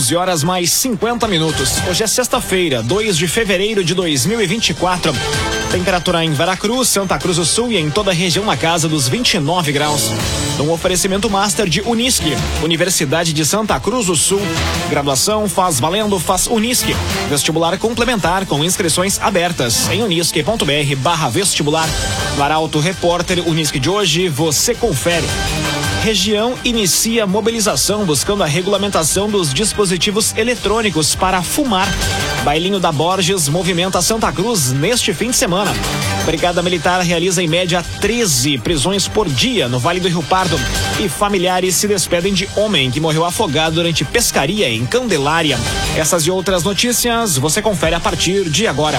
11 horas mais 50 minutos. Hoje é sexta-feira, 2 de fevereiro de 2024. Temperatura em Veracruz, Santa Cruz do Sul e em toda a região na casa dos 29 graus. Um oferecimento master de Unisque, Universidade de Santa Cruz do Sul. Graduação faz valendo, faz Unisque. Vestibular complementar com inscrições abertas em unisque.br barra vestibular. No Arauto Repórter Unisque de hoje, você confere. Região inicia mobilização buscando a regulamentação dos dispositivos eletrônicos para fumar. Bailinho da Borges movimenta Santa Cruz neste fim de semana. Brigada Militar realiza em média 13 prisões por dia no Vale do Rio Pardo. E familiares se despedem de homem que morreu afogado durante pescaria em Candelária. Essas e outras notícias você confere a partir de agora.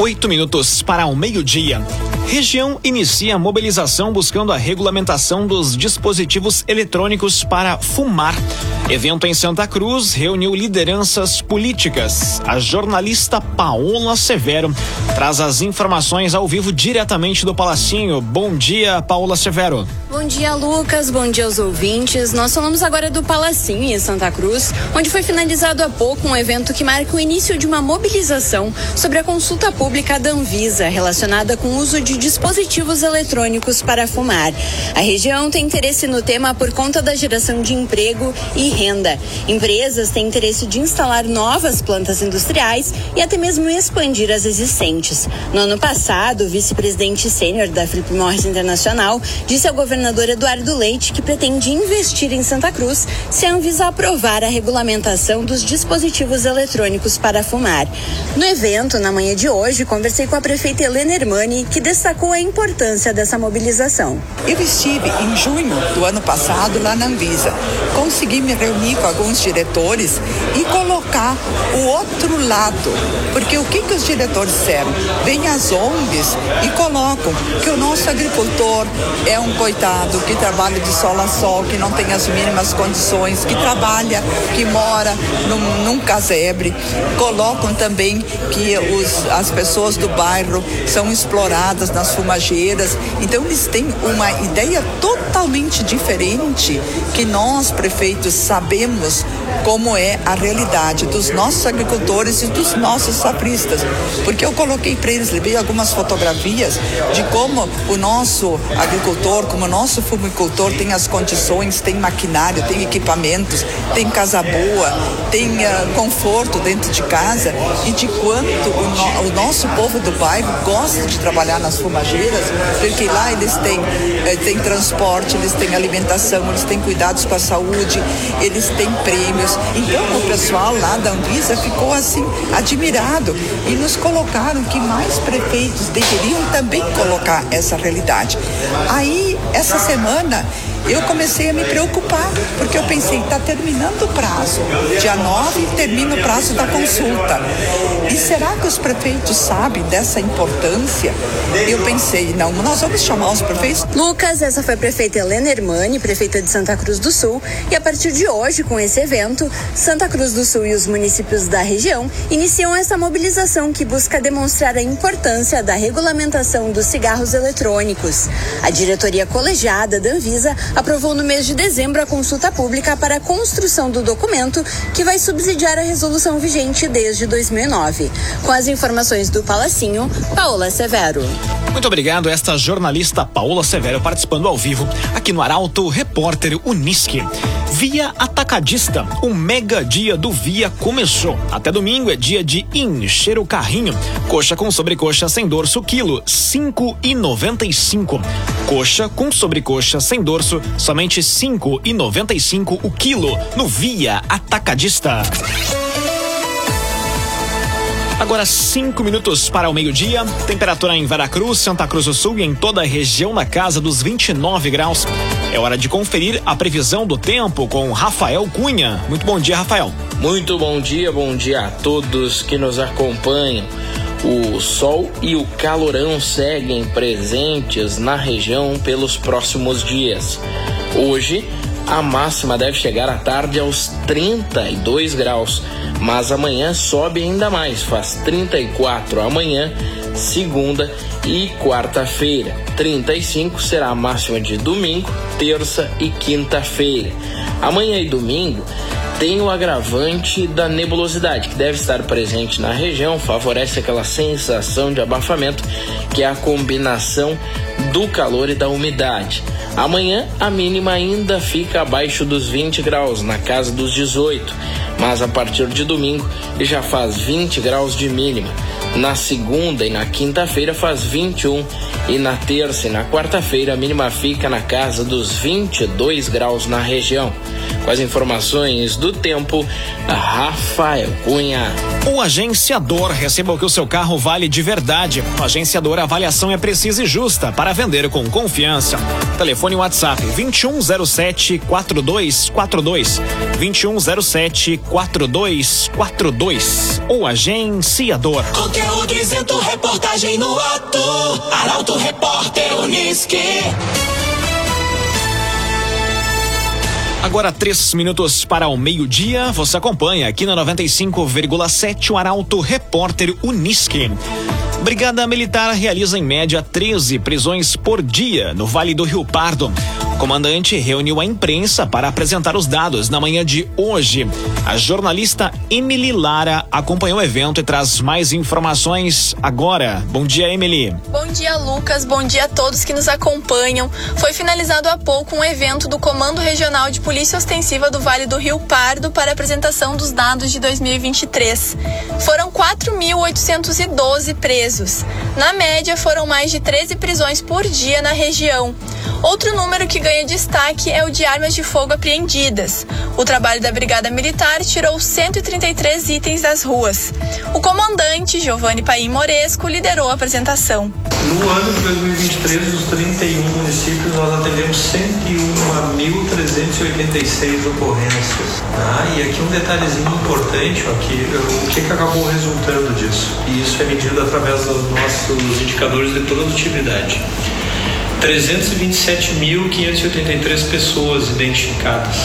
Oito minutos para o meio-dia. Região inicia a mobilização buscando a regulamentação dos dispositivos eletrônicos para fumar. Evento em Santa Cruz reuniu lideranças políticas. A jornalista Paola Severo traz as informações ao vivo diretamente do Palacinho. Bom dia, Paola Severo. Bom dia, Lucas. Bom dia aos ouvintes. Nós falamos agora do Palacinho em Santa Cruz, onde foi finalizado há pouco um evento que marca o início de uma mobilização sobre a consulta pública da Anvisa relacionada com o uso de dispositivos eletrônicos para fumar. A região tem interesse no tema por conta da geração de emprego e renda. Empresas têm interesse de instalar novas plantas industriais e até mesmo expandir as existentes. No ano passado, o vice-presidente sênior da Philip Morris Internacional disse ao governador governador Eduardo Leite que pretende investir em Santa Cruz se a Anvisa aprovar a regulamentação dos dispositivos eletrônicos para fumar. No evento, na manhã de hoje, conversei com a prefeita Helena Hermani, que destacou a importância dessa mobilização. Eu estive em junho do ano passado lá na Anvisa. Consegui me reunir com alguns diretores e colocar o outro lado. Porque o que, que os diretores disseram? Vêm as ONGs e colocam que o nosso agricultor é um coitado que trabalha de sol a sol, que não tem as mínimas condições, que trabalha, que mora num, num casebre. Colocam também que os, as pessoas do bairro são exploradas nas fumageiras. Então eles têm uma ideia totalmente diferente que nós, prefeitos, sabemos como é a realidade dos nossos agricultores e dos nossos safristas. Porque eu coloquei para eles, levei algumas fotografias de como o nosso agricultor, como o nosso fumicultor tem as condições, tem maquinário, tem equipamentos, tem casa boa, tem uh, conforto dentro de casa e de quanto o, no, o, nosso povo do bairro gosta de trabalhar nas fumageiras, porque lá eles têm, eh, têm transporte, eles têm alimentação, eles têm cuidados com a saúde, eles têm prêmios. Então o pessoal lá da Anvisa ficou assim admirado e nos colocaram que mais prefeitos deveriam também colocar essa realidade. Aí essa semana eu comecei a me preocupar, porque eu pensei, está terminando o prazo. Dia 9 termina o prazo da consulta. E será que os prefeitos sabem dessa importância? Eu pensei, não, nós vamos chamar os prefeitos. Lucas, essa foi a prefeita Helena Hermani, prefeita de Santa Cruz do Sul, e a partir de hoje, com esse evento, Santa Cruz do Sul e os municípios da região iniciam essa mobilização que busca demonstrar a importância da regulamentação dos cigarros eletrônicos. A diretoria colegiada da Anvisa aprovou no mês de dezembro a consulta pública para a construção do documento que vai subsidiar a resolução vigente desde 2009. Com as informações do Palacinho, Paola Severo. Muito obrigado, esta jornalista Paola Severo participando ao vivo aqui no Arauto Repórter Unisque. Via Atacadista, o mega dia do Via começou. Até domingo é dia de encher o carrinho. Coxa com sobrecoxa sem dorso, quilo, cinco e noventa e cinco. Coxa com sobrecoxa sem dorso, somente e e cinco o quilo, no Via Atacadista. Agora cinco minutos para o meio-dia. Temperatura em Veracruz, Santa Cruz do Sul e em toda a região na casa dos 29 graus. É hora de conferir a previsão do tempo com Rafael Cunha. Muito bom dia, Rafael. Muito bom dia, bom dia a todos que nos acompanham. O sol e o calorão seguem presentes na região pelos próximos dias. Hoje, a máxima deve chegar à tarde aos 32 graus, mas amanhã sobe ainda mais, faz 34 amanhã, segunda e quarta-feira. 35 será a máxima de domingo, terça e quinta-feira. Amanhã e domingo tem o agravante da nebulosidade, que deve estar presente na região, favorece aquela sensação de abafamento, que é a combinação do calor e da umidade. Amanhã a mínima ainda fica abaixo dos 20 graus, na casa dos 18, mas a partir de domingo já faz 20 graus de mínima. Na segunda e na quinta-feira faz 21 e na terça e na quarta-feira a mínima fica na casa dos 22 graus na região. Com as informações do tempo, Rafael Cunha. O agenciador receba o que o seu carro vale de verdade. O agenciador, a avaliação é precisa e justa para vender com confiança. Telefone WhatsApp 2107 4242 2107 4242. O agenciador. Conteúdo isento, reportagem no ato. Arauto Repórter Uniski. Agora três minutos para o meio-dia. Você acompanha aqui na 95,7 o Arauto Repórter Uniski. Brigada Militar realiza em média 13 prisões por dia no Vale do Rio Pardo. Comandante reuniu a imprensa para apresentar os dados na manhã de hoje. A jornalista Emily Lara acompanhou o evento e traz mais informações agora. Bom dia, Emily. Bom dia, Lucas. Bom dia a todos que nos acompanham. Foi finalizado há pouco um evento do Comando Regional de Polícia Ostensiva do Vale do Rio Pardo para apresentação dos dados de 2023. Foram 4.812 presos. Na média, foram mais de 13 prisões por dia na região. Outro número que ganha destaque é o de armas de fogo apreendidas. O trabalho da Brigada Militar tirou 133 itens das ruas. O comandante, Giovanni Paim Moresco, liderou a apresentação. No ano de 2023, dos 31 municípios, nós atendemos 101.386 ocorrências. Tá? E aqui um detalhezinho importante, ó, que, o que, que acabou resultando disso? E isso é medido através dos nossos indicadores de produtividade. 327.583 pessoas identificadas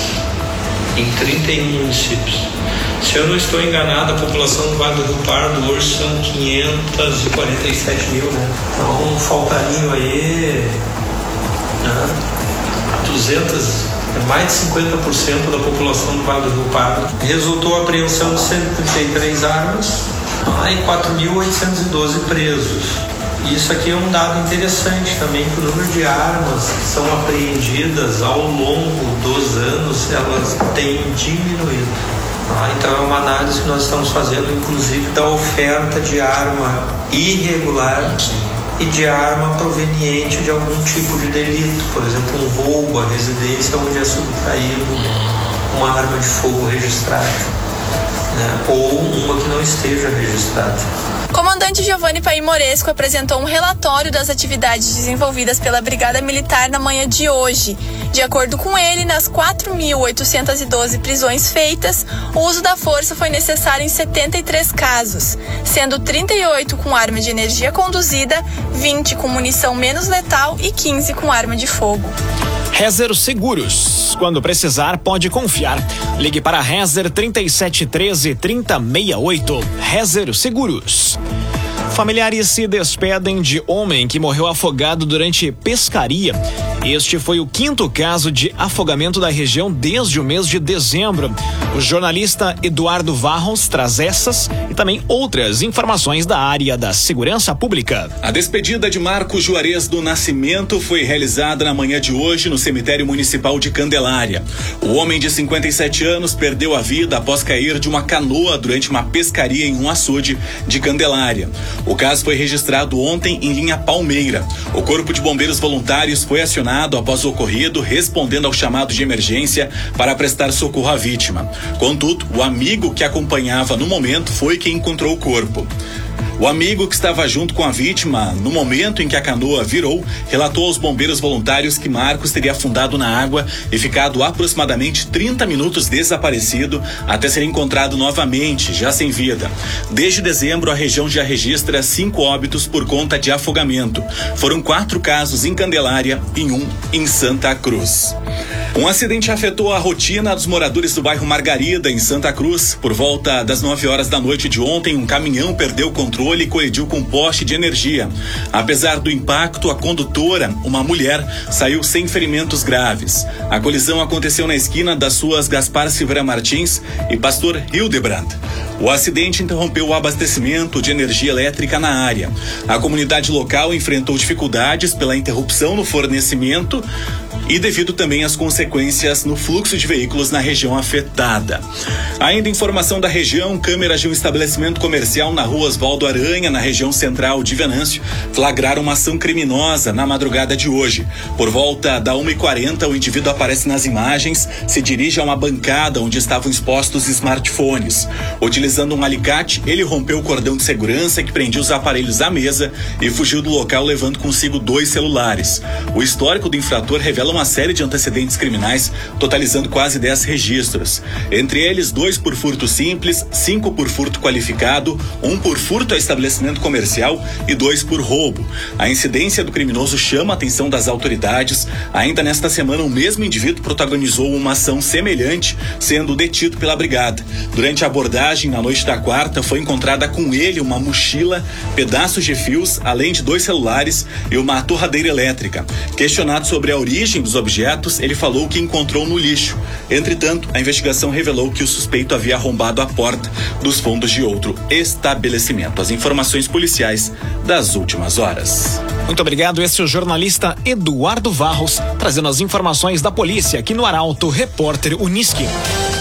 em 31 municípios. Se eu não estou enganado, a população do Vale do Pardo hoje são 547 mil, né? Então, faltariam aí né, 200, mais de 50% da população do Vale do Rio Pardo. Resultou a apreensão de 133 armas ah, e 4.812 presos. Isso aqui é um dado interessante também, que o número de armas que são apreendidas ao longo dos anos, elas têm diminuído. Ah, então é uma análise que nós estamos fazendo, inclusive, da oferta de arma irregular e de arma proveniente de algum tipo de delito, por exemplo, um roubo à residência onde é subtraído uma arma de fogo registrada, né? ou uma que não esteja registrada. Comandante Giovanni Paim Moresco apresentou um relatório das atividades desenvolvidas pela Brigada Militar na manhã de hoje. De acordo com ele, nas 4.812 prisões feitas, o uso da força foi necessário em 73 casos, sendo 38 com arma de energia conduzida, 20 com munição menos letal e 15 com arma de fogo. Rezer Seguros. Quando precisar, pode confiar. Ligue para Rezer 3713 3068. Rezer Seguros. Familiares se despedem de homem que morreu afogado durante pescaria. Este foi o quinto caso de afogamento da região desde o mês de dezembro. O jornalista Eduardo Varros traz essas e também outras informações da área da segurança pública. A despedida de Marcos Juarez do Nascimento foi realizada na manhã de hoje no cemitério municipal de Candelária. O homem de 57 anos perdeu a vida após cair de uma canoa durante uma pescaria em um açude de Candelária. O caso foi registrado ontem em linha Palmeira. O Corpo de Bombeiros Voluntários foi acionado acionado após o ocorrido, respondendo ao chamado de emergência para prestar socorro à vítima. Contudo, o amigo que acompanhava no momento foi quem encontrou o corpo. O amigo que estava junto com a vítima no momento em que a canoa virou relatou aos bombeiros voluntários que Marcos teria afundado na água e ficado aproximadamente 30 minutos desaparecido até ser encontrado novamente, já sem vida. Desde dezembro, a região já registra cinco óbitos por conta de afogamento. Foram quatro casos em Candelária e um em Santa Cruz. Um acidente afetou a rotina dos moradores do bairro Margarida, em Santa Cruz. Por volta das 9 horas da noite de ontem, um caminhão perdeu o controle e colidiu com um poste de energia. Apesar do impacto, a condutora, uma mulher, saiu sem ferimentos graves. A colisão aconteceu na esquina das suas Gaspar Silveira Martins e Pastor Hildebrand. O acidente interrompeu o abastecimento de energia elétrica na área. A comunidade local enfrentou dificuldades pela interrupção no fornecimento e devido também às consequências no fluxo de veículos na região afetada. Ainda informação da região, câmeras de um estabelecimento comercial na rua Osvaldo Aranha, na região central de Venâncio, flagraram uma ação criminosa na madrugada de hoje. Por volta da 1h40, o indivíduo aparece nas imagens, se dirige a uma bancada onde estavam expostos smartphones. Utilizando um alicate, ele rompeu o cordão de segurança que prendia os aparelhos à mesa e fugiu do local levando consigo dois celulares. O histórico do infrator revela uma série de antecedentes criminais, totalizando quase 10 registros. Entre eles, dois por furto simples, cinco por furto qualificado, um por furto a estabelecimento comercial e dois por roubo. A incidência do criminoso chama a atenção das autoridades. Ainda nesta semana, o mesmo indivíduo protagonizou uma ação semelhante, sendo detido pela brigada. Durante a abordagem, na noite da quarta, foi encontrada com ele uma mochila, pedaços de fios, além de dois celulares e uma torradeira elétrica. Questionado sobre a origem dos objetos, ele falou que encontrou no lixo. Entretanto, a investigação revelou que o suspeito havia arrombado a porta dos fundos de outro estabelecimento. As informações policiais das últimas horas. Muito obrigado. Esse é o jornalista Eduardo Varros, trazendo as informações da polícia aqui no Arauto Repórter Uniski.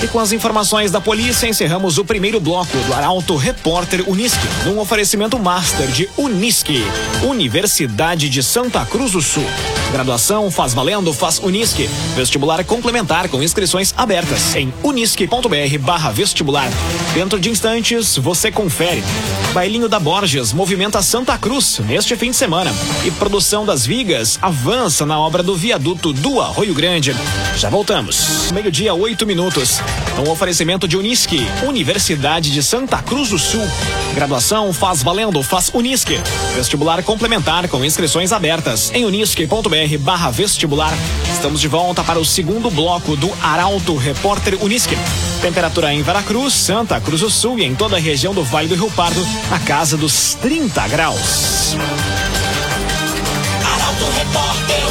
E com as informações da polícia, encerramos o primeiro bloco do Arauto Repórter Uniski, num oferecimento master de Unisque, Universidade de Santa Cruz do Sul. Graduação faz valendo, faz Unisque. Vestibular complementar com inscrições abertas em unisque.br vestibular. Dentro de instantes, você confere. Bailinho da Borges movimenta Santa Cruz neste fim de semana. E produção das vigas avança na obra do viaduto do Arroio Grande. Já voltamos. Meio-dia, oito minutos. Um oferecimento de Unisque, Universidade de Santa Cruz do Sul. Graduação faz valendo, faz Unisque. Vestibular complementar com inscrições abertas em unisque.br barra vestibular. Estamos de volta para o segundo bloco do Arauto Repórter Unisque. Temperatura em Veracruz, Santa Cruz do Sul e em toda a região do Vale do Rio Pardo, na casa dos 30 graus. Arauto Repórter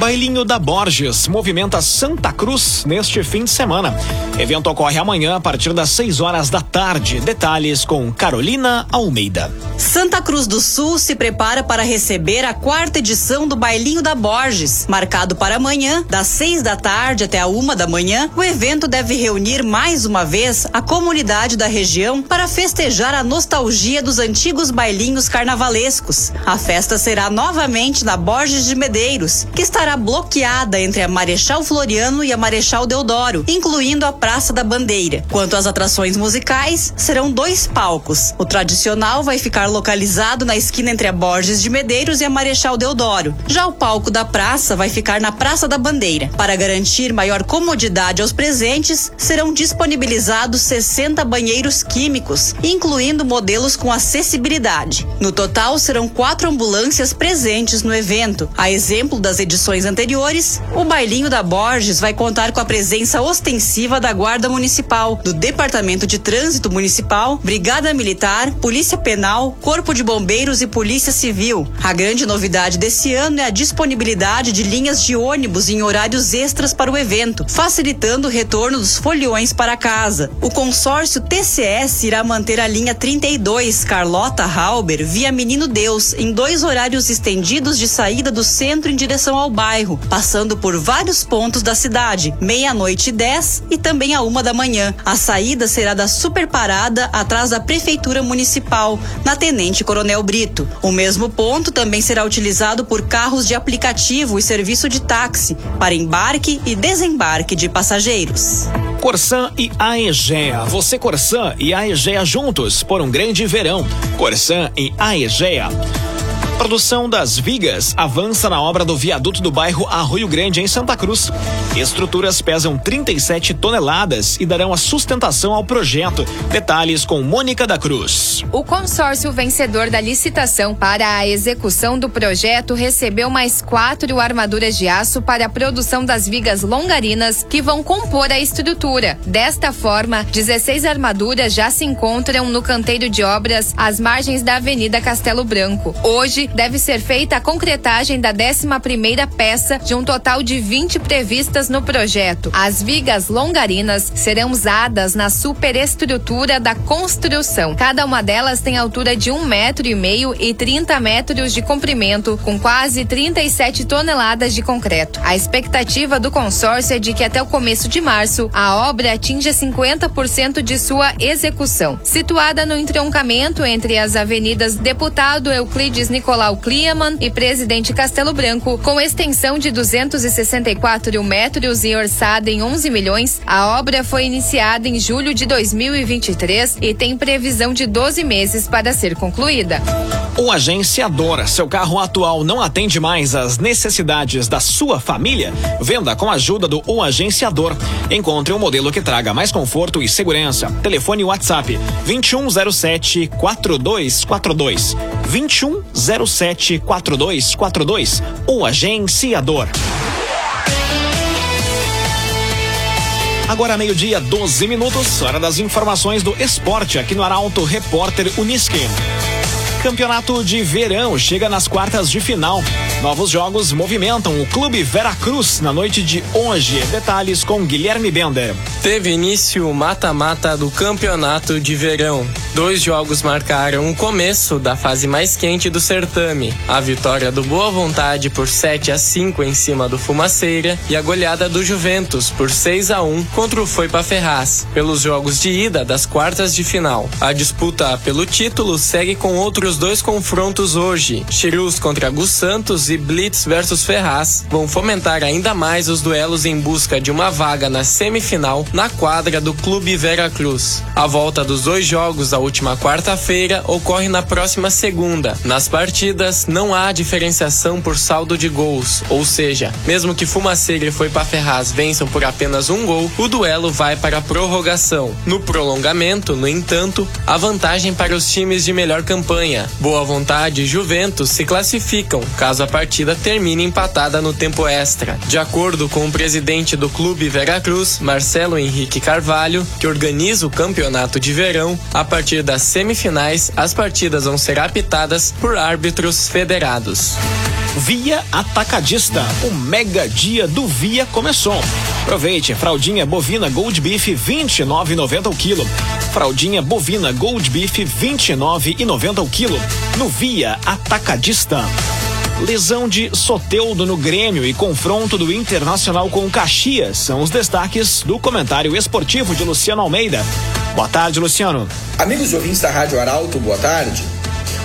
Bailinho da Borges movimenta Santa Cruz neste fim de semana. Evento ocorre amanhã a partir das 6 horas da tarde. Detalhes com Carolina Almeida. Santa Cruz do Sul se prepara para receber a quarta edição do Bailinho da Borges. Marcado para amanhã, das 6 da tarde até a uma da manhã, o evento deve reunir mais uma vez a comunidade da região para festejar a nostalgia dos antigos bailinhos carnavalescos. A festa será novamente na Borges de Medeiros, que estará bloqueada entre a Marechal Floriano e a Marechal Deodoro, incluindo a Praça da Bandeira. Quanto às atrações musicais, serão dois palcos. O tradicional vai ficar localizado na esquina entre a Borges de Medeiros e a Marechal Deodoro. Já o palco da praça vai ficar na Praça da Bandeira. Para garantir maior comodidade aos presentes, serão disponibilizados 60 banheiros químicos, incluindo modelos com acessibilidade. No total, serão quatro ambulâncias presentes no evento. A exemplo das edições anteriores, o Bailinho da Borges vai contar com a presença ostensiva da Guarda Municipal, do Departamento de Trânsito Municipal, Brigada Militar, Polícia Penal, Corpo de Bombeiros e Polícia Civil. A grande novidade desse ano é a disponibilidade de linhas de ônibus em horários extras para o evento, facilitando o retorno dos foliões para casa. O consórcio TCS irá manter a linha 32 Carlota Halber via Menino Deus em dois horários estendidos de saída do centro em direção ao bairro bairro, passando por vários pontos da cidade, meia-noite e 10 e também a uma da manhã. A saída será da Superparada atrás da Prefeitura Municipal, na Tenente Coronel Brito. O mesmo ponto também será utilizado por carros de aplicativo e serviço de táxi para embarque e desembarque de passageiros. Corsan e Aegea. Você Corsan e Aegea juntos por um grande verão. Corsan e Aegea produção das vigas avança na obra do viaduto do bairro Arroio Grande, em Santa Cruz. Estruturas pesam 37 toneladas e darão a sustentação ao projeto. Detalhes com Mônica da Cruz. O consórcio vencedor da licitação para a execução do projeto recebeu mais quatro armaduras de aço para a produção das vigas longarinas que vão compor a estrutura. Desta forma, 16 armaduras já se encontram no canteiro de obras às margens da Avenida Castelo Branco. Hoje, deve ser feita a concretagem da 11 primeira peça de um total de 20 previstas no projeto. As vigas longarinas serão usadas na superestrutura da construção. Cada uma delas tem altura de um metro e meio e 30 metros de comprimento, com quase 37 toneladas de concreto. A expectativa do consórcio é de que até o começo de março a obra atinja 50% de sua execução. Situada no entroncamento entre as avenidas Deputado Euclides Nicolau Nicolau Kliaman e Presidente Castelo Branco, com extensão de 264 metros e orçada em 11 milhões, a obra foi iniciada em julho de 2023 e tem previsão de 12 meses para ser concluída. O agenciador, seu carro atual não atende mais às necessidades da sua família? Venda com a ajuda do O Agenciador. Encontre um modelo que traga mais conforto e segurança. Telefone WhatsApp 2107 4242 2107 4242. O Agenciador. Agora meio-dia, 12 minutos, hora das informações do esporte aqui no Arauto Repórter Unisque. Campeonato de Verão chega nas quartas de final. Novos jogos movimentam o Clube Veracruz na noite de hoje. Detalhes com Guilherme Bender. Teve início o mata-mata do Campeonato de Verão. Dois jogos marcaram o começo da fase mais quente do certame. A vitória do Boa Vontade por 7 a 5 em cima do Fumaceira e a goleada do Juventus por 6 a 1 contra o Foipa Ferraz, pelos jogos de ida das quartas de final. A disputa pelo título segue com outros dois confrontos hoje. Chirus contra Gus Santos e Blitz versus Ferraz vão fomentar ainda mais os duelos em busca de uma vaga na semifinal na quadra do Clube Vera Cruz. A volta dos dois jogos da última quarta-feira ocorre na próxima segunda. Nas partidas não há diferenciação por saldo de gols, ou seja, mesmo que Fumaceira e Foi para Ferraz vençam por apenas um gol, o duelo vai para a prorrogação. No prolongamento, no entanto, a vantagem para os times de melhor campanha. Boa Vontade e Juventus se classificam caso a partida termine empatada no tempo extra. De acordo com o presidente do clube Veracruz, Marcelo Henrique Carvalho, que organiza o campeonato de verão, a partir das semifinais, as partidas vão ser apitadas por árbitros federados. Via Atacadista. O mega dia do Via começou. Aproveite, fraldinha bovina Gold Beef 29,90 o quilo. Fraldinha bovina Gold Beef 29,90 o quilo. No Via Atacadista. Lesão de Soteudo no Grêmio e confronto do Internacional com Caxias são os destaques do comentário esportivo de Luciano Almeida. Boa tarde, Luciano. Amigos ouvintes da Rádio Arauto, boa tarde.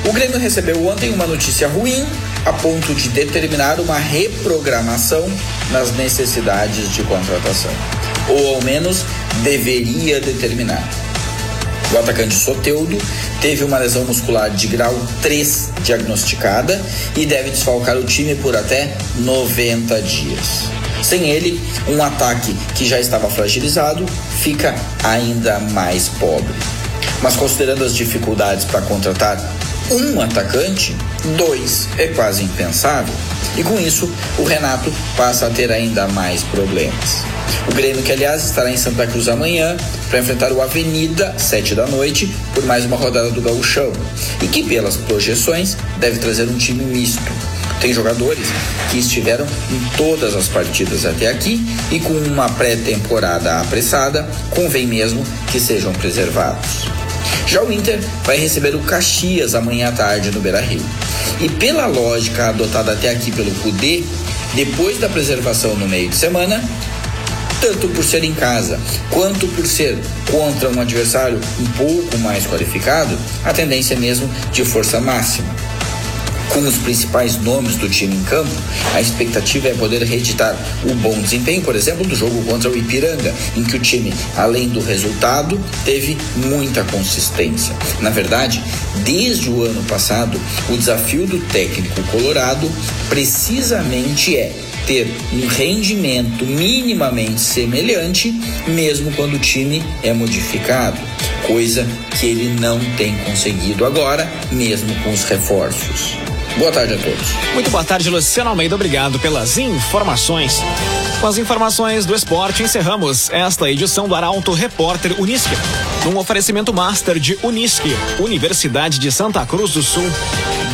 O Grêmio recebeu ontem uma notícia ruim a ponto de determinar uma reprogramação nas necessidades de contratação. Ou ao menos deveria determinar. O atacante Soteudo teve uma lesão muscular de grau 3 diagnosticada e deve desfalcar o time por até 90 dias. Sem ele, um ataque que já estava fragilizado fica ainda mais pobre. Mas considerando as dificuldades para contratar um atacante, dois é quase impensável. E com isso, o Renato passa a ter ainda mais problemas. O Grêmio, que aliás estará em Santa Cruz amanhã para enfrentar o Avenida, sete da noite, por mais uma rodada do Gauchão. E que, pelas projeções, deve trazer um time misto. Tem jogadores que estiveram em todas as partidas até aqui e com uma pré-temporada apressada, convém mesmo que sejam preservados. Já o Inter vai receber o Caxias amanhã à tarde no Beira Rio. E pela lógica adotada até aqui pelo CUDE, depois da preservação no meio de semana, tanto por ser em casa quanto por ser contra um adversário um pouco mais qualificado, a tendência é mesmo de força máxima com os principais nomes do time em campo, a expectativa é poder reeditar o bom desempenho, por exemplo, do jogo contra o Ipiranga, em que o time, além do resultado, teve muita consistência. Na verdade, desde o ano passado, o desafio do técnico colorado precisamente é ter um rendimento minimamente semelhante, mesmo quando o time é modificado, coisa que ele não tem conseguido agora, mesmo com os reforços. Boa tarde a todos. Muito boa tarde, Luciano Almeida. Obrigado pelas informações. Com as informações do esporte, encerramos esta edição do Arauto Repórter Unisque. Um oferecimento master de Unisque, Universidade de Santa Cruz do Sul.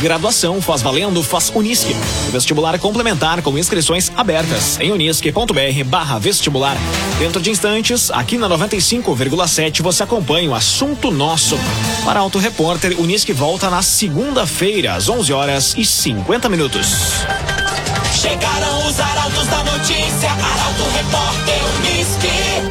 Graduação faz valendo, faz Unisque. Vestibular complementar com inscrições abertas em unisque.br barra vestibular. Dentro de instantes, aqui na 95,7 você acompanha o assunto nosso. Para Auto Repórter, Unisque volta na segunda-feira, às 11 horas e 50 minutos. Chegaram os arautos da notícia, Arauto Repórter Unisque.